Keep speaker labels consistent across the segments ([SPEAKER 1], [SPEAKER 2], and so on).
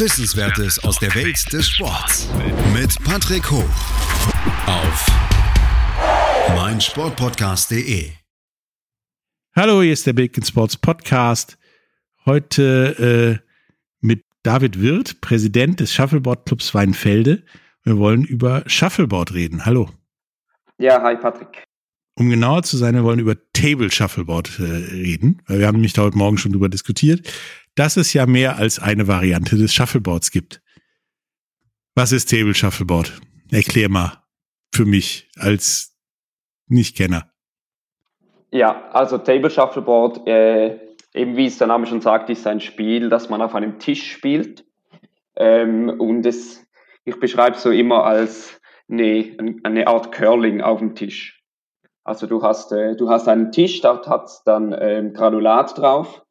[SPEAKER 1] Wissenswertes aus der Welt des Sports. Mit Patrick Hoch. Auf meinsportpodcast.de.
[SPEAKER 2] Hallo, hier ist der Big Sports Podcast. Heute äh, mit David Wirth, Präsident des Shuffleboard Clubs Weinfelde. Wir wollen über Shuffleboard reden. Hallo.
[SPEAKER 3] Ja, hi Patrick.
[SPEAKER 2] Um genauer zu sein, wir wollen über Table Shuffleboard äh, reden, weil wir haben nämlich da heute Morgen schon drüber diskutiert, dass es ja mehr als eine Variante des Shuffleboards gibt. Was ist Table Shuffleboard? Erklär mal für mich als Nichtkenner.
[SPEAKER 3] Ja, also Table Shuffleboard äh, eben wie es der Name schon sagt, ist ein Spiel, das man auf einem Tisch spielt. Ähm, und es, ich beschreibe es so immer als eine, eine Art Curling auf dem Tisch. Also du hast, äh, du hast einen Tisch, dort hat dann ähm, Granulat drauf,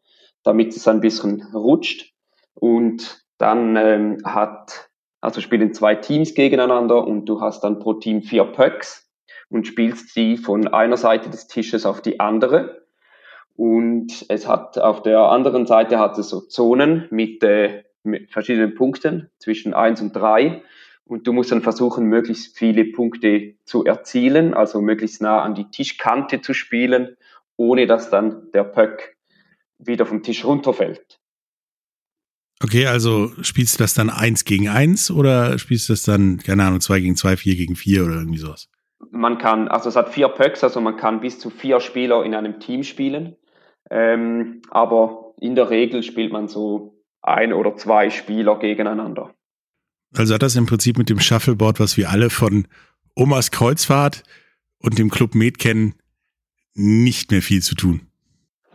[SPEAKER 3] damit es ein bisschen rutscht. Und dann ähm, hat, also spielen zwei Teams gegeneinander und du hast dann pro Team vier Pucks und spielst sie von einer Seite des Tisches auf die andere. Und es hat auf der anderen Seite hat es so Zonen mit, äh, mit verschiedenen Punkten zwischen eins und drei Und du musst dann versuchen, möglichst viele Punkte zu erzielen, also möglichst nah an die Tischkante zu spielen, ohne dass dann der Puck wieder vom Tisch runterfällt.
[SPEAKER 2] Okay, also spielst du das dann eins gegen eins oder spielst du das dann, keine Ahnung, zwei gegen zwei, vier gegen vier oder irgendwie sowas?
[SPEAKER 3] Man kann, also es hat vier Pucks, also man kann bis zu vier Spieler in einem Team spielen. Ähm, aber in der Regel spielt man so ein oder zwei Spieler gegeneinander.
[SPEAKER 2] Also hat das im Prinzip mit dem Shuffleboard, was wir alle von Omas Kreuzfahrt und dem Club Med kennen, nicht mehr viel zu tun.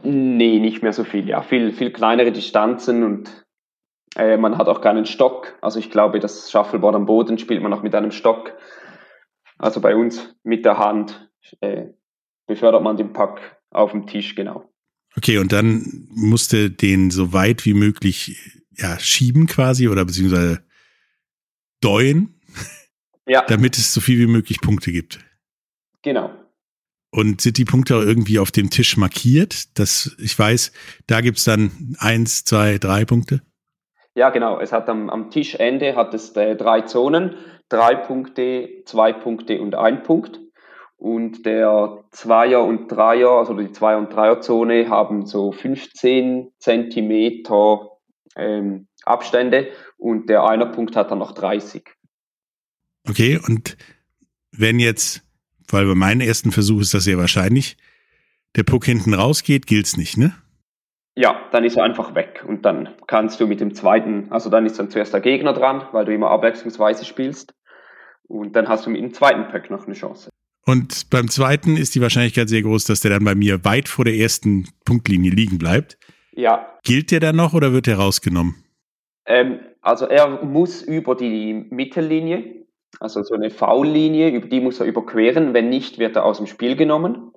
[SPEAKER 3] Nee, nicht mehr so viel. Ja, viel, viel kleinere Distanzen und äh, man hat auch keinen Stock. Also ich glaube, das Shuffleboard am Boden spielt man auch mit einem Stock. Also bei uns mit der Hand äh, befördert man den Pack auf dem Tisch, genau.
[SPEAKER 2] Okay, und dann musste den so weit wie möglich ja, schieben quasi oder beziehungsweise deuen,
[SPEAKER 3] ja.
[SPEAKER 2] damit es so viel wie möglich Punkte gibt.
[SPEAKER 3] Genau.
[SPEAKER 2] Und sind die Punkte auch irgendwie auf dem Tisch markiert? Dass ich weiß, da gibt's dann eins, zwei, drei Punkte?
[SPEAKER 3] Ja, genau. Es hat am, am Tischende hat es äh, drei Zonen, drei Punkte, zwei Punkte und ein Punkt. Und der Zweier- und Dreier, also die Zweier- und Dreierzone haben so 15 Zentimeter ähm, Abstände und der Einerpunkt hat dann noch 30.
[SPEAKER 2] Okay, und wenn jetzt, weil bei meinem ersten Versuch ist das sehr wahrscheinlich, der Puck hinten rausgeht, gilt's nicht, ne?
[SPEAKER 3] Ja, dann ist er einfach weg und dann kannst du mit dem zweiten, also dann ist dann zuerst der Gegner dran, weil du immer abwechslungsweise spielst und dann hast du mit dem zweiten Pack noch eine Chance.
[SPEAKER 2] Und beim zweiten ist die Wahrscheinlichkeit sehr groß, dass der dann bei mir weit vor der ersten Punktlinie liegen bleibt.
[SPEAKER 3] Ja.
[SPEAKER 2] Gilt der dann noch oder wird der rausgenommen?
[SPEAKER 3] Ähm, also er muss über die Mittellinie, also so eine V-Linie, über die muss er überqueren. Wenn nicht, wird er aus dem Spiel genommen.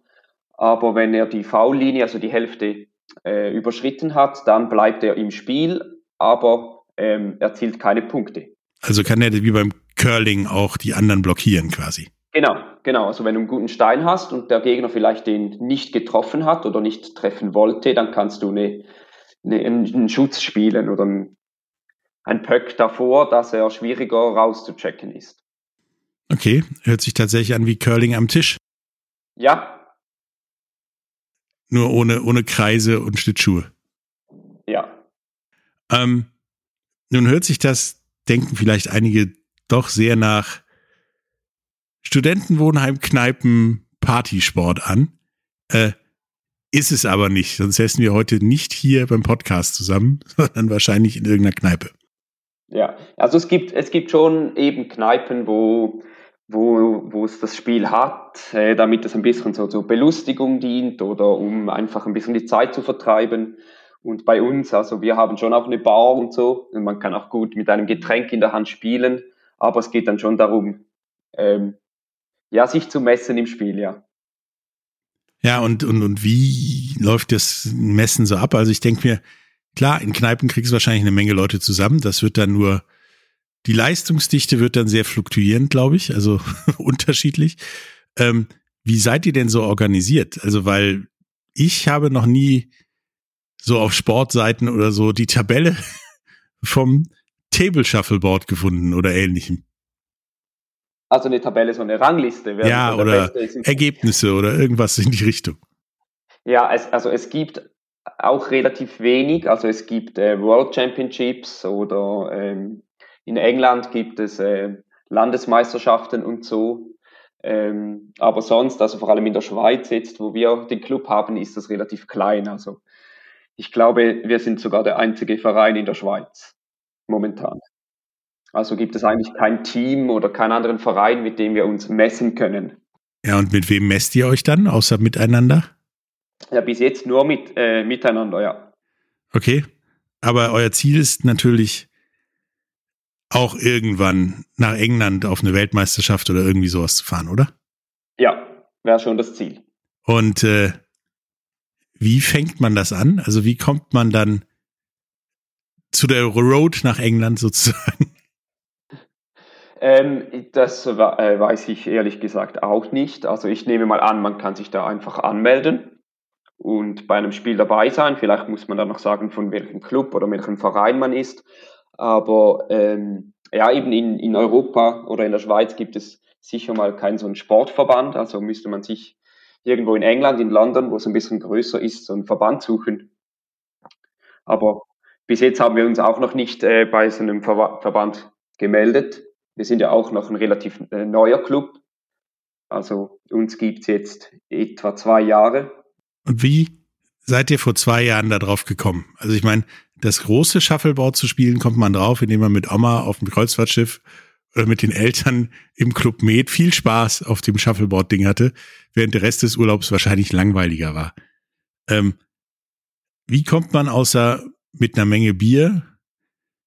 [SPEAKER 3] Aber wenn er die V-Linie, also die Hälfte, äh, überschritten hat, dann bleibt er im Spiel, aber ähm, erzielt keine Punkte.
[SPEAKER 2] Also kann er wie beim Curling auch die anderen blockieren quasi.
[SPEAKER 3] Genau, genau. Also wenn du einen guten Stein hast und der Gegner vielleicht den nicht getroffen hat oder nicht treffen wollte, dann kannst du eine, eine, einen Schutz spielen oder ein, ein Pöck davor, dass er schwieriger rauszuchecken ist.
[SPEAKER 2] Okay, hört sich tatsächlich an wie Curling am Tisch.
[SPEAKER 3] Ja.
[SPEAKER 2] Nur ohne, ohne Kreise und Schlittschuhe.
[SPEAKER 3] Ja.
[SPEAKER 2] Ähm, nun hört sich das, denken vielleicht einige, doch sehr nach Studentenwohnheim, Kneipen, Partysport an. Äh, ist es aber nicht, sonst säßen wir heute nicht hier beim Podcast zusammen, sondern wahrscheinlich in irgendeiner Kneipe.
[SPEAKER 3] Ja, also es gibt, es gibt schon eben Kneipen, wo, wo, wo es das Spiel hat, äh, damit es ein bisschen so zur Belustigung dient oder um einfach ein bisschen die Zeit zu vertreiben. Und bei uns, also wir haben schon auch eine Bar und so, und man kann auch gut mit einem Getränk in der Hand spielen, aber es geht dann schon darum, ähm, ja, sich zu messen im Spiel, ja.
[SPEAKER 2] Ja, und, und, und wie läuft das Messen so ab? Also ich denke mir, klar, in Kneipen kriegst du wahrscheinlich eine Menge Leute zusammen. Das wird dann nur, die Leistungsdichte wird dann sehr fluktuierend, glaube ich, also unterschiedlich. Ähm, wie seid ihr denn so organisiert? Also, weil ich habe noch nie so auf Sportseiten oder so die Tabelle vom Table Shuffleboard gefunden oder ähnlichem.
[SPEAKER 3] Also eine Tabelle, so eine Rangliste.
[SPEAKER 2] Ja, oder Ergebnisse oder irgendwas in die Richtung.
[SPEAKER 3] Ja, es, also es gibt auch relativ wenig. Also es gibt äh, World Championships oder ähm, in England gibt es äh, Landesmeisterschaften und so. Ähm, aber sonst, also vor allem in der Schweiz jetzt, wo wir den Club haben, ist das relativ klein. Also ich glaube, wir sind sogar der einzige Verein in der Schweiz momentan. Also gibt es eigentlich kein Team oder keinen anderen Verein, mit dem wir uns messen können.
[SPEAKER 2] Ja, und mit wem messt ihr euch dann, außer miteinander?
[SPEAKER 3] Ja, bis jetzt nur mit äh, miteinander, ja.
[SPEAKER 2] Okay. Aber euer Ziel ist natürlich auch irgendwann nach England auf eine Weltmeisterschaft oder irgendwie sowas zu fahren, oder?
[SPEAKER 3] Ja, wäre schon das Ziel.
[SPEAKER 2] Und äh, wie fängt man das an? Also wie kommt man dann zu der Road nach England sozusagen?
[SPEAKER 3] Ähm, das äh, weiß ich ehrlich gesagt auch nicht. Also ich nehme mal an, man kann sich da einfach anmelden und bei einem Spiel dabei sein. Vielleicht muss man dann noch sagen, von welchem Club oder welchem Verein man ist. Aber ähm, ja, eben in, in Europa oder in der Schweiz gibt es sicher mal keinen so einen Sportverband. Also müsste man sich irgendwo in England, in London, wo es ein bisschen größer ist, so einen Verband suchen. Aber bis jetzt haben wir uns auch noch nicht äh, bei so einem Ver Verband gemeldet. Wir sind ja auch noch ein relativ äh, neuer Club. Also uns gibt's jetzt etwa zwei Jahre.
[SPEAKER 2] Und wie seid ihr vor zwei Jahren da drauf gekommen? Also ich meine, das große Shuffleboard zu spielen, kommt man drauf, indem man mit Oma auf dem Kreuzfahrtschiff oder mit den Eltern im Club Med viel Spaß auf dem Shuffleboard-Ding hatte, während der Rest des Urlaubs wahrscheinlich langweiliger war. Ähm, wie kommt man außer mit einer Menge Bier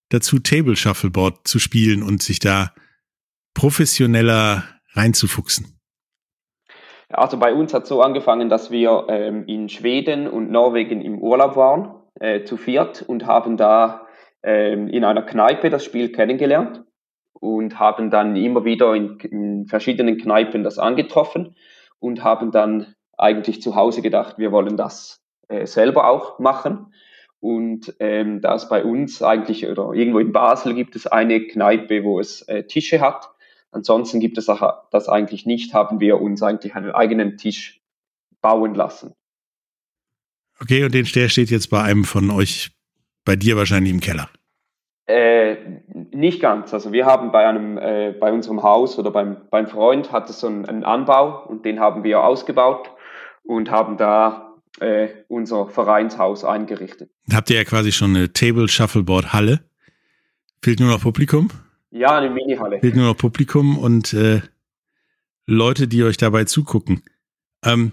[SPEAKER 2] dazu, Table Shuffleboard zu spielen und sich da professioneller reinzufuchsen?
[SPEAKER 3] Also bei uns hat so angefangen, dass wir ähm, in Schweden und Norwegen im Urlaub waren, äh, zu viert, und haben da ähm, in einer Kneipe das Spiel kennengelernt und haben dann immer wieder in, in verschiedenen Kneipen das angetroffen und haben dann eigentlich zu Hause gedacht, wir wollen das äh, selber auch machen. Und ähm, da es bei uns eigentlich oder irgendwo in Basel gibt es eine Kneipe, wo es äh, Tische hat. Ansonsten gibt es das eigentlich nicht, haben wir uns eigentlich einen eigenen Tisch bauen lassen.
[SPEAKER 2] Okay, und den der steht jetzt bei einem von euch, bei dir wahrscheinlich im Keller.
[SPEAKER 3] Äh, nicht ganz. Also wir haben bei einem, äh, bei unserem Haus oder beim, beim Freund hat es so einen, einen Anbau und den haben wir ausgebaut und haben da äh, unser Vereinshaus eingerichtet.
[SPEAKER 2] Habt ihr ja quasi schon eine Table Shuffleboard Halle. Fehlt nur noch Publikum?
[SPEAKER 3] Ja, eine Mini-Halle.
[SPEAKER 2] Fehlt nur noch Publikum und äh, Leute, die euch dabei zugucken. Ähm,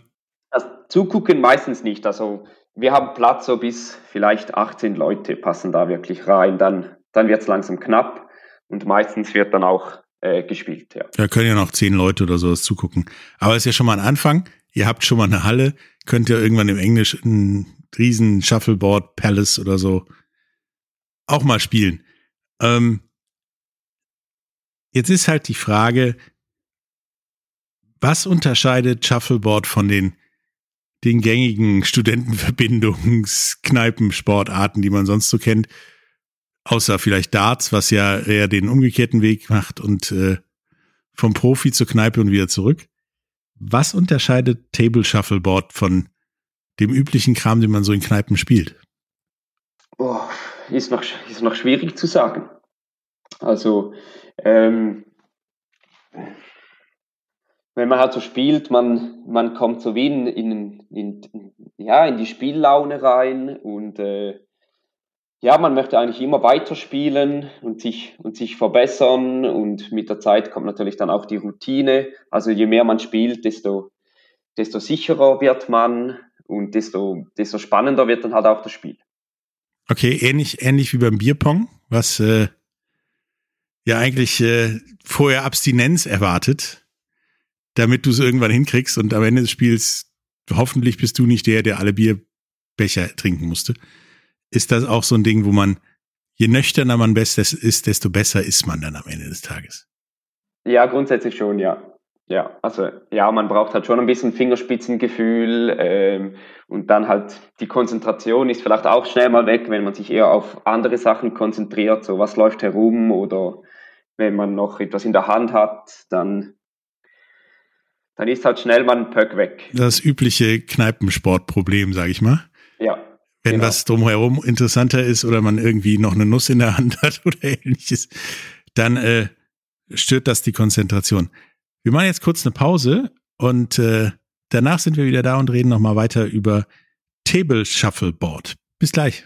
[SPEAKER 3] das zugucken meistens nicht. Also wir haben Platz so bis vielleicht 18 Leute passen da wirklich rein. Dann, dann wird es langsam knapp und meistens wird dann auch äh, gespielt. Ja.
[SPEAKER 2] Da können ja noch zehn Leute oder sowas zugucken. Aber es ist ja schon mal ein Anfang. Ihr habt schon mal eine Halle, könnt ihr irgendwann im Englisch ein riesen Shuffleboard Palace oder so auch mal spielen. Ähm, jetzt ist halt die Frage, was unterscheidet Shuffleboard von den den gängigen Studentenverbindungskneipensportarten, die man sonst so kennt, außer vielleicht Darts, was ja eher den umgekehrten Weg macht und äh, vom Profi zur Kneipe und wieder zurück. Was unterscheidet Table Shuffleboard von dem üblichen Kram, den man so in Kneipen spielt?
[SPEAKER 3] Oh, ist, noch, ist noch schwierig zu sagen. Also, ähm, wenn man halt so spielt, man, man kommt so wie in, in, in, ja, in die Spiellaune rein und äh, ja, man möchte eigentlich immer weiterspielen und sich, und sich verbessern und mit der Zeit kommt natürlich dann auch die Routine. Also je mehr man spielt, desto, desto sicherer wird man und desto, desto spannender wird dann halt auch das Spiel.
[SPEAKER 2] Okay, ähnlich, ähnlich wie beim Bierpong, was äh, ja eigentlich äh, vorher Abstinenz erwartet damit du es irgendwann hinkriegst und am Ende des Spiels hoffentlich bist du nicht der, der alle Bierbecher trinken musste. Ist das auch so ein Ding, wo man, je nüchterner man ist, desto besser ist man dann am Ende des Tages?
[SPEAKER 3] Ja, grundsätzlich schon, ja. Ja, also ja, man braucht halt schon ein bisschen Fingerspitzengefühl ähm, und dann halt die Konzentration ist vielleicht auch schnell mal weg, wenn man sich eher auf andere Sachen konzentriert, so was läuft herum oder wenn man noch etwas in der Hand hat, dann, dann ist halt schnell mal ein Pöck weg.
[SPEAKER 2] Das übliche Kneipensportproblem, sage ich mal.
[SPEAKER 3] Ja.
[SPEAKER 2] Wenn genau. was drumherum interessanter ist oder man irgendwie noch eine Nuss in der Hand hat oder ähnliches, dann äh, stört das die Konzentration. Wir machen jetzt kurz eine Pause und äh, danach sind wir wieder da und reden nochmal weiter über Table Shuffleboard. Bis gleich.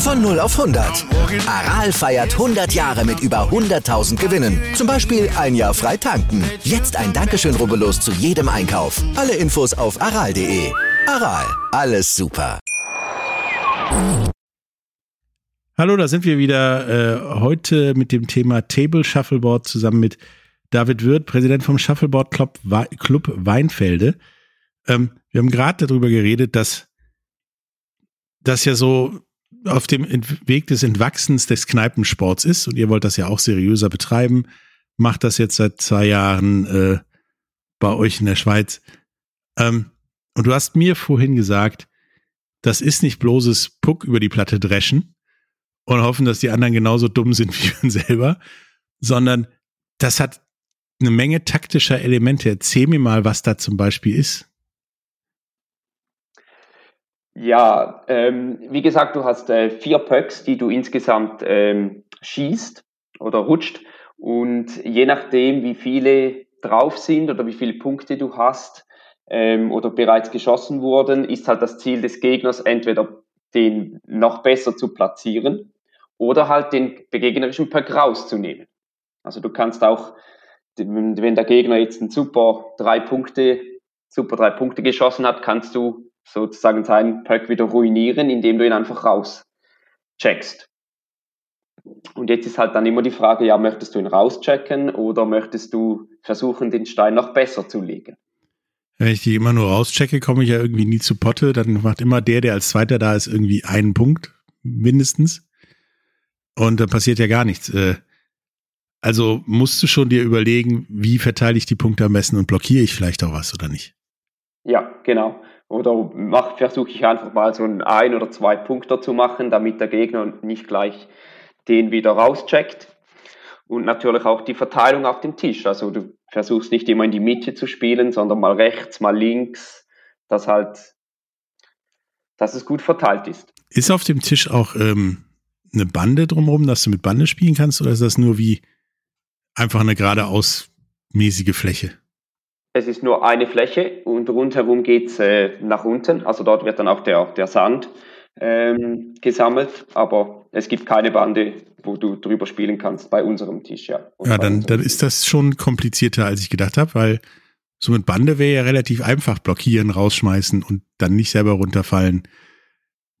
[SPEAKER 4] Von 0 auf 100. Aral feiert 100 Jahre mit über 100.000 Gewinnen. Zum Beispiel ein Jahr frei tanken. Jetzt ein Dankeschön, rubbellos zu jedem Einkauf. Alle Infos auf aral.de. Aral, alles super.
[SPEAKER 2] Hallo, da sind wir wieder äh, heute mit dem Thema Table Shuffleboard zusammen mit David Wirth, Präsident vom Shuffleboard Club, Club Weinfelde. Ähm, wir haben gerade darüber geredet, dass das ja so auf dem Weg des Entwachsens des Kneipensports ist und ihr wollt das ja auch seriöser betreiben, macht das jetzt seit zwei Jahren äh, bei euch in der Schweiz. Ähm, und du hast mir vorhin gesagt, das ist nicht bloßes Puck über die Platte dreschen und hoffen, dass die anderen genauso dumm sind wie man selber, sondern das hat eine Menge taktischer Elemente. Erzähl mir mal, was da zum Beispiel ist.
[SPEAKER 3] Ja, ähm, wie gesagt, du hast äh, vier Pöcks, die du insgesamt ähm, schießt oder rutscht. Und je nachdem, wie viele drauf sind oder wie viele Punkte du hast ähm, oder bereits geschossen wurden, ist halt das Ziel des Gegners entweder den noch besser zu platzieren oder halt den gegnerischen Pöck rauszunehmen. Also du kannst auch, wenn der Gegner jetzt ein super drei Punkte, super drei Punkte geschossen hat, kannst du sozusagen seinen Pack wieder ruinieren, indem du ihn einfach rauscheckst. Und jetzt ist halt dann immer die Frage, ja, möchtest du ihn rauschecken oder möchtest du versuchen, den Stein noch besser zu legen?
[SPEAKER 2] Wenn ich die immer nur rauschecke, komme ich ja irgendwie nie zu Potte. Dann macht immer der, der als Zweiter da ist, irgendwie einen Punkt, mindestens. Und dann passiert ja gar nichts. Äh, also musst du schon dir überlegen, wie verteile ich die Punkte am besten und blockiere ich vielleicht auch was oder nicht?
[SPEAKER 3] Ja, genau. Oder versuche ich einfach mal so ein oder zwei Punkter zu machen, damit der Gegner nicht gleich den wieder rauscheckt. Und natürlich auch die Verteilung auf dem Tisch. Also du versuchst nicht immer in die Mitte zu spielen, sondern mal rechts, mal links, dass halt, dass es gut verteilt ist.
[SPEAKER 2] Ist auf dem Tisch auch ähm, eine Bande drumherum, dass du mit Bande spielen kannst, oder ist das nur wie einfach eine geradeaus mäßige Fläche?
[SPEAKER 3] Es ist nur eine Fläche und rundherum geht's äh, nach unten. Also dort wird dann auch der, der Sand ähm, gesammelt, aber es gibt keine Bande, wo du drüber spielen kannst bei unserem Tisch, ja.
[SPEAKER 2] ja, dann, dann ist das schon komplizierter, als ich gedacht habe, weil so mit Bande wäre ja relativ einfach blockieren, rausschmeißen und dann nicht selber runterfallen.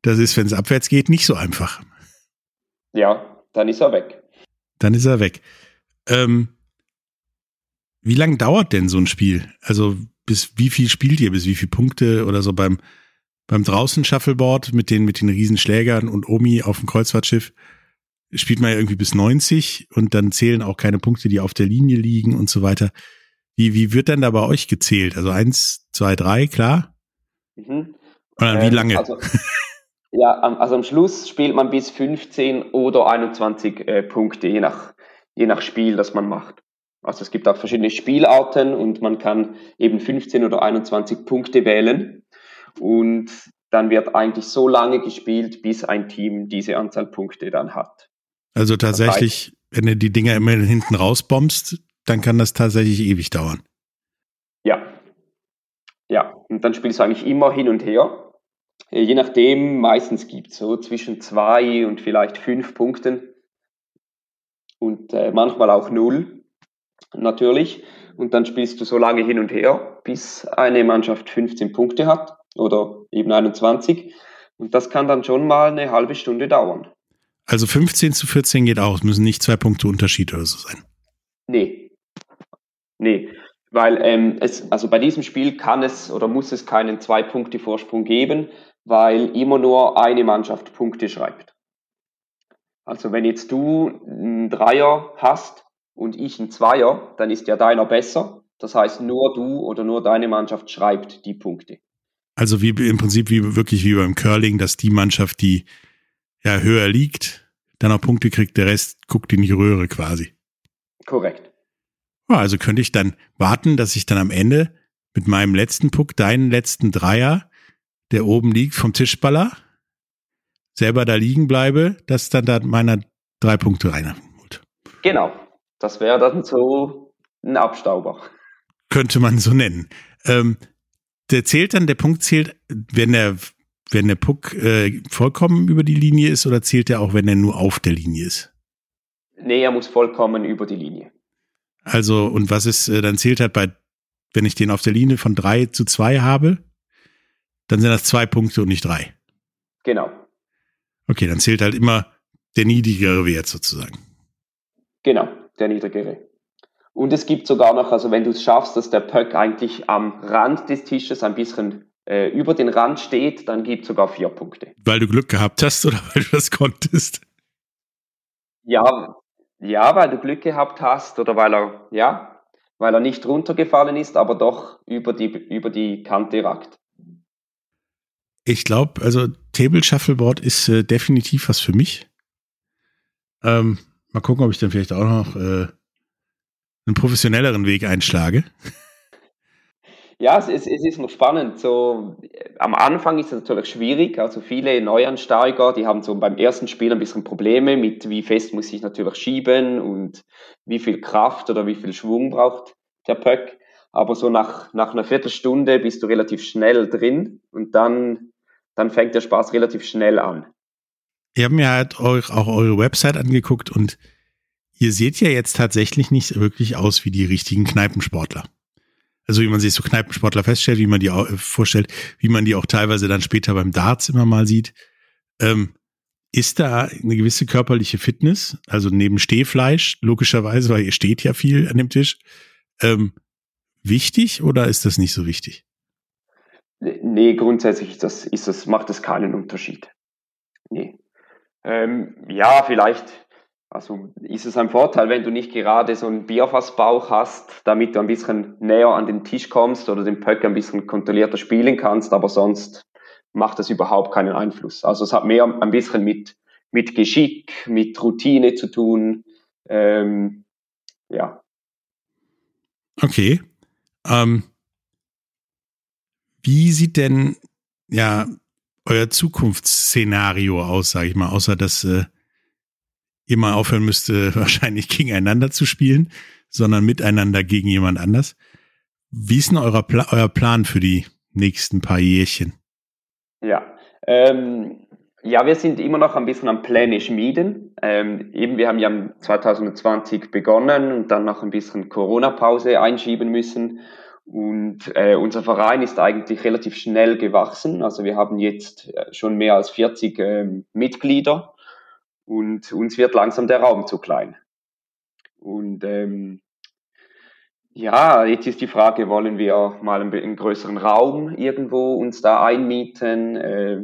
[SPEAKER 2] Das ist, wenn es abwärts geht, nicht so einfach.
[SPEAKER 3] Ja, dann ist er weg.
[SPEAKER 2] Dann ist er weg. Ähm, wie lange dauert denn so ein Spiel? Also bis wie viel spielt ihr, bis wie viele Punkte oder so beim, beim draußen Shuffleboard mit den, mit den Riesenschlägern und Omi auf dem Kreuzfahrtschiff spielt man ja irgendwie bis 90 und dann zählen auch keine Punkte, die auf der Linie liegen und so weiter. Wie, wie wird denn da bei euch gezählt? Also eins, zwei, drei, klar? Mhm. Oder wie ähm, lange?
[SPEAKER 3] Also, ja, also am Schluss spielt man bis 15 oder 21 äh, Punkte, je nach, je nach Spiel, das man macht. Also es gibt auch verschiedene Spielarten und man kann eben 15 oder 21 Punkte wählen und dann wird eigentlich so lange gespielt, bis ein Team diese Anzahl Punkte dann hat.
[SPEAKER 2] Also tatsächlich, wenn du die Dinger immer hinten rausbombst, dann kann das tatsächlich ewig dauern.
[SPEAKER 3] Ja. Ja, und dann spielst du eigentlich immer hin und her. Äh, je nachdem, meistens gibt es so zwischen zwei und vielleicht fünf Punkten und äh, manchmal auch null, natürlich. Und dann spielst du so lange hin und her, bis eine Mannschaft 15 Punkte hat oder eben 21. Und das kann dann schon mal eine halbe Stunde dauern.
[SPEAKER 2] Also 15 zu 14 geht auch, es müssen nicht zwei Punkte Unterschied oder so sein.
[SPEAKER 3] Nee. Nee. Weil ähm, es, also bei diesem Spiel kann es oder muss es keinen Zwei-Punkte-Vorsprung geben, weil immer nur eine Mannschaft Punkte schreibt. Also wenn jetzt du einen Dreier hast und ich einen Zweier, dann ist ja deiner besser. Das heißt, nur du oder nur deine Mannschaft schreibt die Punkte.
[SPEAKER 2] Also wie im Prinzip wie wirklich wie beim Curling, dass die Mannschaft, die ja höher liegt, dann auch Punkte kriegt, der Rest guckt in die Röhre quasi.
[SPEAKER 3] Korrekt.
[SPEAKER 2] Ja, also könnte ich dann warten, dass ich dann am Ende mit meinem letzten Puck, deinen letzten Dreier, der oben liegt, vom Tischballer, selber da liegen bleibe, dass dann da meiner drei Punkte reinholt.
[SPEAKER 3] Genau. Das wäre dann so ein Abstauber.
[SPEAKER 2] Könnte man so nennen. Ähm, der zählt dann, der Punkt zählt, wenn der, wenn der Puck äh, vollkommen über die Linie ist oder zählt er auch, wenn er nur auf der Linie ist?
[SPEAKER 3] Nee, er muss vollkommen über die Linie.
[SPEAKER 2] Also, und was ist, äh, dann zählt halt bei, wenn ich den auf der Linie von drei zu zwei habe, dann sind das zwei Punkte und nicht drei.
[SPEAKER 3] Genau.
[SPEAKER 2] Okay, dann zählt halt immer der niedrigere Wert sozusagen.
[SPEAKER 3] Genau, der niedrigere. Und es gibt sogar noch, also wenn du es schaffst, dass der Puck eigentlich am Rand des Tisches ein bisschen äh, über den Rand steht, dann gibt es sogar vier Punkte.
[SPEAKER 2] Weil du Glück gehabt hast oder weil du das konntest?
[SPEAKER 3] Ja, ja, weil du Glück gehabt hast oder weil er, ja, weil er nicht runtergefallen ist, aber doch über die, über die Kante ragt.
[SPEAKER 2] Ich glaube, also Table Shuffleboard ist äh, definitiv was für mich. Ähm, mal gucken, ob ich dann vielleicht auch noch äh, einen professionelleren Weg einschlage.
[SPEAKER 3] Ja, es ist, es ist noch spannend. So, am Anfang ist es natürlich schwierig. Also viele Neuansteiger, die haben so beim ersten Spiel ein bisschen Probleme mit, wie fest muss ich natürlich schieben und wie viel Kraft oder wie viel Schwung braucht der Pöck. Aber so nach, nach einer Viertelstunde bist du relativ schnell drin und dann, dann fängt der Spaß relativ schnell an.
[SPEAKER 2] Ihr habt mir halt auch eure Website angeguckt und ihr seht ja jetzt tatsächlich nicht wirklich aus wie die richtigen Kneipensportler. Also wie man sich so Kneipensportler feststellt, wie man die auch, vorstellt, wie man die auch teilweise dann später beim Darts immer mal sieht. Ähm, ist da eine gewisse körperliche Fitness, also neben Stehfleisch, logischerweise, weil ihr steht ja viel an dem Tisch, ähm, wichtig oder ist das nicht so wichtig?
[SPEAKER 3] Nee, grundsätzlich ist das, ist das, macht das keinen Unterschied. Nee. Ähm, ja, vielleicht, also ist es ein Vorteil, wenn du nicht gerade so einen Bierfassbauch hast, damit du ein bisschen näher an den Tisch kommst oder den Pöck ein bisschen kontrollierter spielen kannst, aber sonst macht das überhaupt keinen Einfluss. Also es hat mehr ein bisschen mit, mit Geschick, mit Routine zu tun. Ähm, ja.
[SPEAKER 2] Okay. Ähm, wie sieht denn ja euer Zukunftsszenario aus, sage ich mal, außer dass äh, ihr mal aufhören müsste, wahrscheinlich gegeneinander zu spielen, sondern miteinander gegen jemand anders. Wie ist denn euer, Pla euer Plan für die nächsten paar Jährchen?
[SPEAKER 3] Ja, ähm, ja, wir sind immer noch ein bisschen am Pläne schmieden. Ähm, eben, wir haben ja 2020 begonnen und dann noch ein bisschen Corona-Pause einschieben müssen. Und äh, unser Verein ist eigentlich relativ schnell gewachsen. Also wir haben jetzt äh, schon mehr als 40 äh, Mitglieder und uns wird langsam der Raum zu klein. Und ähm, ja, jetzt ist die Frage, wollen wir mal einen, einen größeren Raum irgendwo uns da einmieten äh,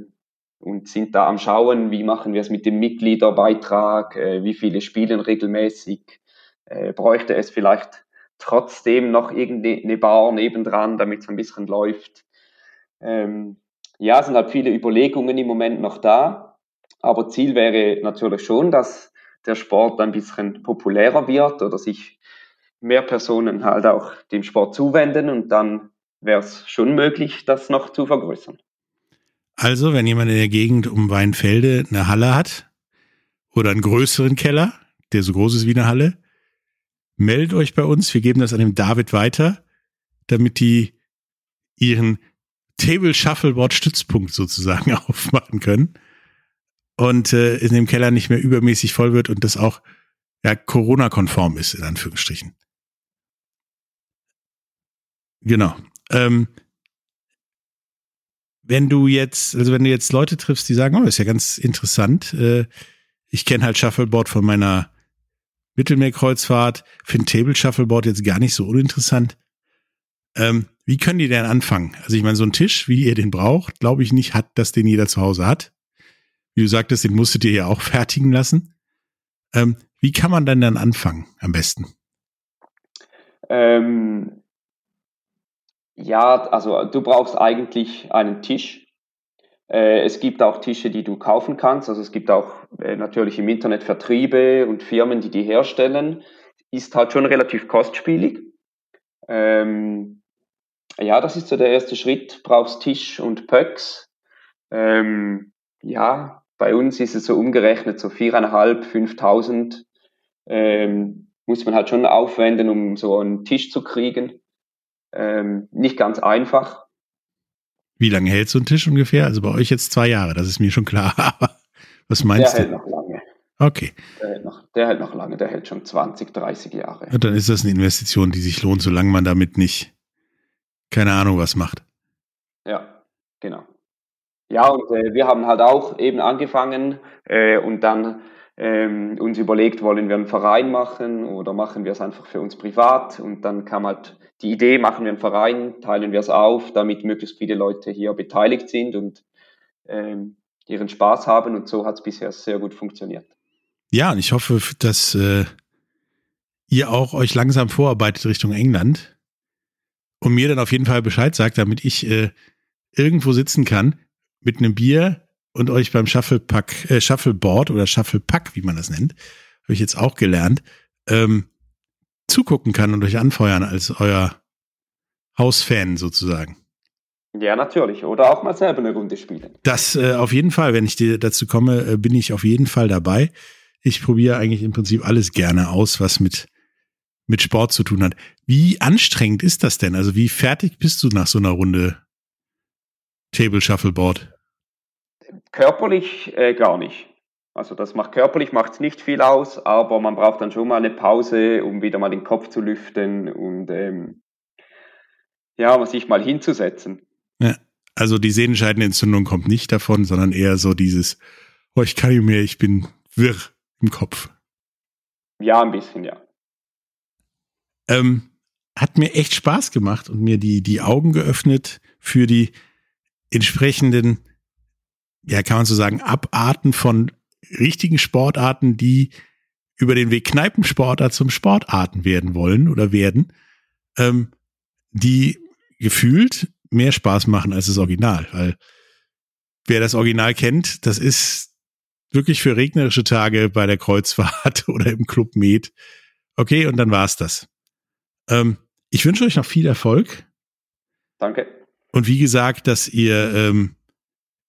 [SPEAKER 3] und sind da am Schauen, wie machen wir es mit dem Mitgliederbeitrag, äh, wie viele spielen regelmäßig, äh, bräuchte es vielleicht trotzdem noch irgendeine Bar nebendran, damit es ein bisschen läuft. Ähm, ja, es sind halt viele Überlegungen im Moment noch da, aber Ziel wäre natürlich schon, dass der Sport ein bisschen populärer wird oder sich mehr Personen halt auch dem Sport zuwenden und dann wäre es schon möglich, das noch zu vergrößern.
[SPEAKER 2] Also, wenn jemand in der Gegend um Weinfelde eine Halle hat oder einen größeren Keller, der so groß ist wie eine Halle, meldet euch bei uns. Wir geben das an dem David weiter, damit die ihren Table Shuffleboard Stützpunkt sozusagen aufmachen können und äh, in dem Keller nicht mehr übermäßig voll wird und das auch ja, Corona-konform ist, in Anführungsstrichen. Genau. Ähm, wenn du jetzt, also wenn du jetzt Leute triffst, die sagen, oh, ist ja ganz interessant, äh, ich kenne halt Shuffleboard von meiner Mittelmeerkreuzfahrt, finde Table Shuffleboard jetzt gar nicht so uninteressant. Ähm, wie können die denn anfangen? Also ich meine, so ein Tisch, wie ihr den braucht, glaube ich nicht, hat, dass den jeder zu Hause hat. Wie du sagtest, den musstet ihr ja auch fertigen lassen. Ähm, wie kann man denn dann anfangen am besten?
[SPEAKER 3] Ähm, ja, also du brauchst eigentlich einen Tisch. Äh, es gibt auch Tische, die du kaufen kannst. Also es gibt auch äh, natürlich im Internet Vertriebe und Firmen, die die herstellen. Ist halt schon relativ kostspielig. Ähm, ja, das ist so der erste Schritt. Brauchst Tisch und Pöcks. Ähm, ja, bei uns ist es so umgerechnet so viereinhalb, fünftausend ähm, muss man halt schon aufwenden, um so einen Tisch zu kriegen. Ähm, nicht ganz einfach.
[SPEAKER 2] Wie lange hält so ein Tisch ungefähr? Also bei euch jetzt zwei Jahre, das ist mir schon klar. Aber was meinst
[SPEAKER 3] der
[SPEAKER 2] du?
[SPEAKER 3] Der hält noch lange.
[SPEAKER 2] Okay.
[SPEAKER 3] Der hält, noch, der hält noch lange, der hält schon 20, 30 Jahre.
[SPEAKER 2] Und dann ist das eine Investition, die sich lohnt, solange man damit nicht, keine Ahnung, was macht.
[SPEAKER 3] Ja, genau. Ja, und äh, wir haben halt auch eben angefangen äh, und dann ähm, uns überlegt, wollen wir einen Verein machen oder machen wir es einfach für uns privat? Und dann kam halt die Idee, machen wir einen Verein, teilen wir es auf, damit möglichst viele Leute hier beteiligt sind und ähm, ihren Spaß haben. Und so hat es bisher sehr gut funktioniert.
[SPEAKER 2] Ja, und ich hoffe, dass äh, ihr auch euch langsam vorarbeitet Richtung England und mir dann auf jeden Fall Bescheid sagt, damit ich äh, irgendwo sitzen kann mit einem Bier und euch beim Shufflepack, äh, Shuffleboard oder Shufflepack, wie man das nennt, habe ich jetzt auch gelernt, ähm, zugucken kann und euch anfeuern als euer Hausfan sozusagen.
[SPEAKER 3] Ja, natürlich. Oder auch mal selber eine Runde spielen.
[SPEAKER 2] Das äh, auf jeden Fall. Wenn ich dir dazu komme, äh, bin ich auf jeden Fall dabei. Ich probiere eigentlich im Prinzip alles gerne aus, was mit, mit Sport zu tun hat. Wie anstrengend ist das denn? Also wie fertig bist du nach so einer Runde Table Shuffleboard?
[SPEAKER 3] Körperlich äh, gar nicht. Also das macht körperlich macht es nicht viel aus, aber man braucht dann schon mal eine Pause, um wieder mal den Kopf zu lüften und ähm, ja, sich mal hinzusetzen.
[SPEAKER 2] Ja, also die Sehnenscheidenentzündung kommt nicht davon, sondern eher so dieses, oh, ich kann nicht mehr, ich bin wirr im Kopf.
[SPEAKER 3] Ja, ein bisschen, ja.
[SPEAKER 2] Ähm, hat mir echt Spaß gemacht und mir die, die Augen geöffnet für die entsprechenden ja, kann man so sagen, Abarten von richtigen Sportarten, die über den Weg Kneipensportler zum Sportarten werden wollen oder werden, ähm, die gefühlt mehr Spaß machen als das Original. Weil wer das Original kennt, das ist wirklich für regnerische Tage bei der Kreuzfahrt oder im Club Med. Okay, und dann war's das. Ähm, ich wünsche euch noch viel Erfolg.
[SPEAKER 3] Danke.
[SPEAKER 2] Und wie gesagt, dass ihr ähm,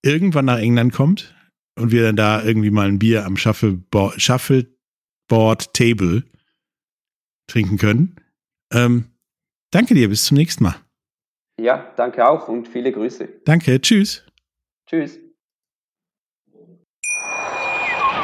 [SPEAKER 2] irgendwann nach England kommt und wir dann da irgendwie mal ein Bier am Shuffleboard, Shuffleboard Table trinken können. Ähm, danke dir, bis zum nächsten Mal.
[SPEAKER 3] Ja, danke auch und viele Grüße.
[SPEAKER 2] Danke, tschüss.
[SPEAKER 3] Tschüss.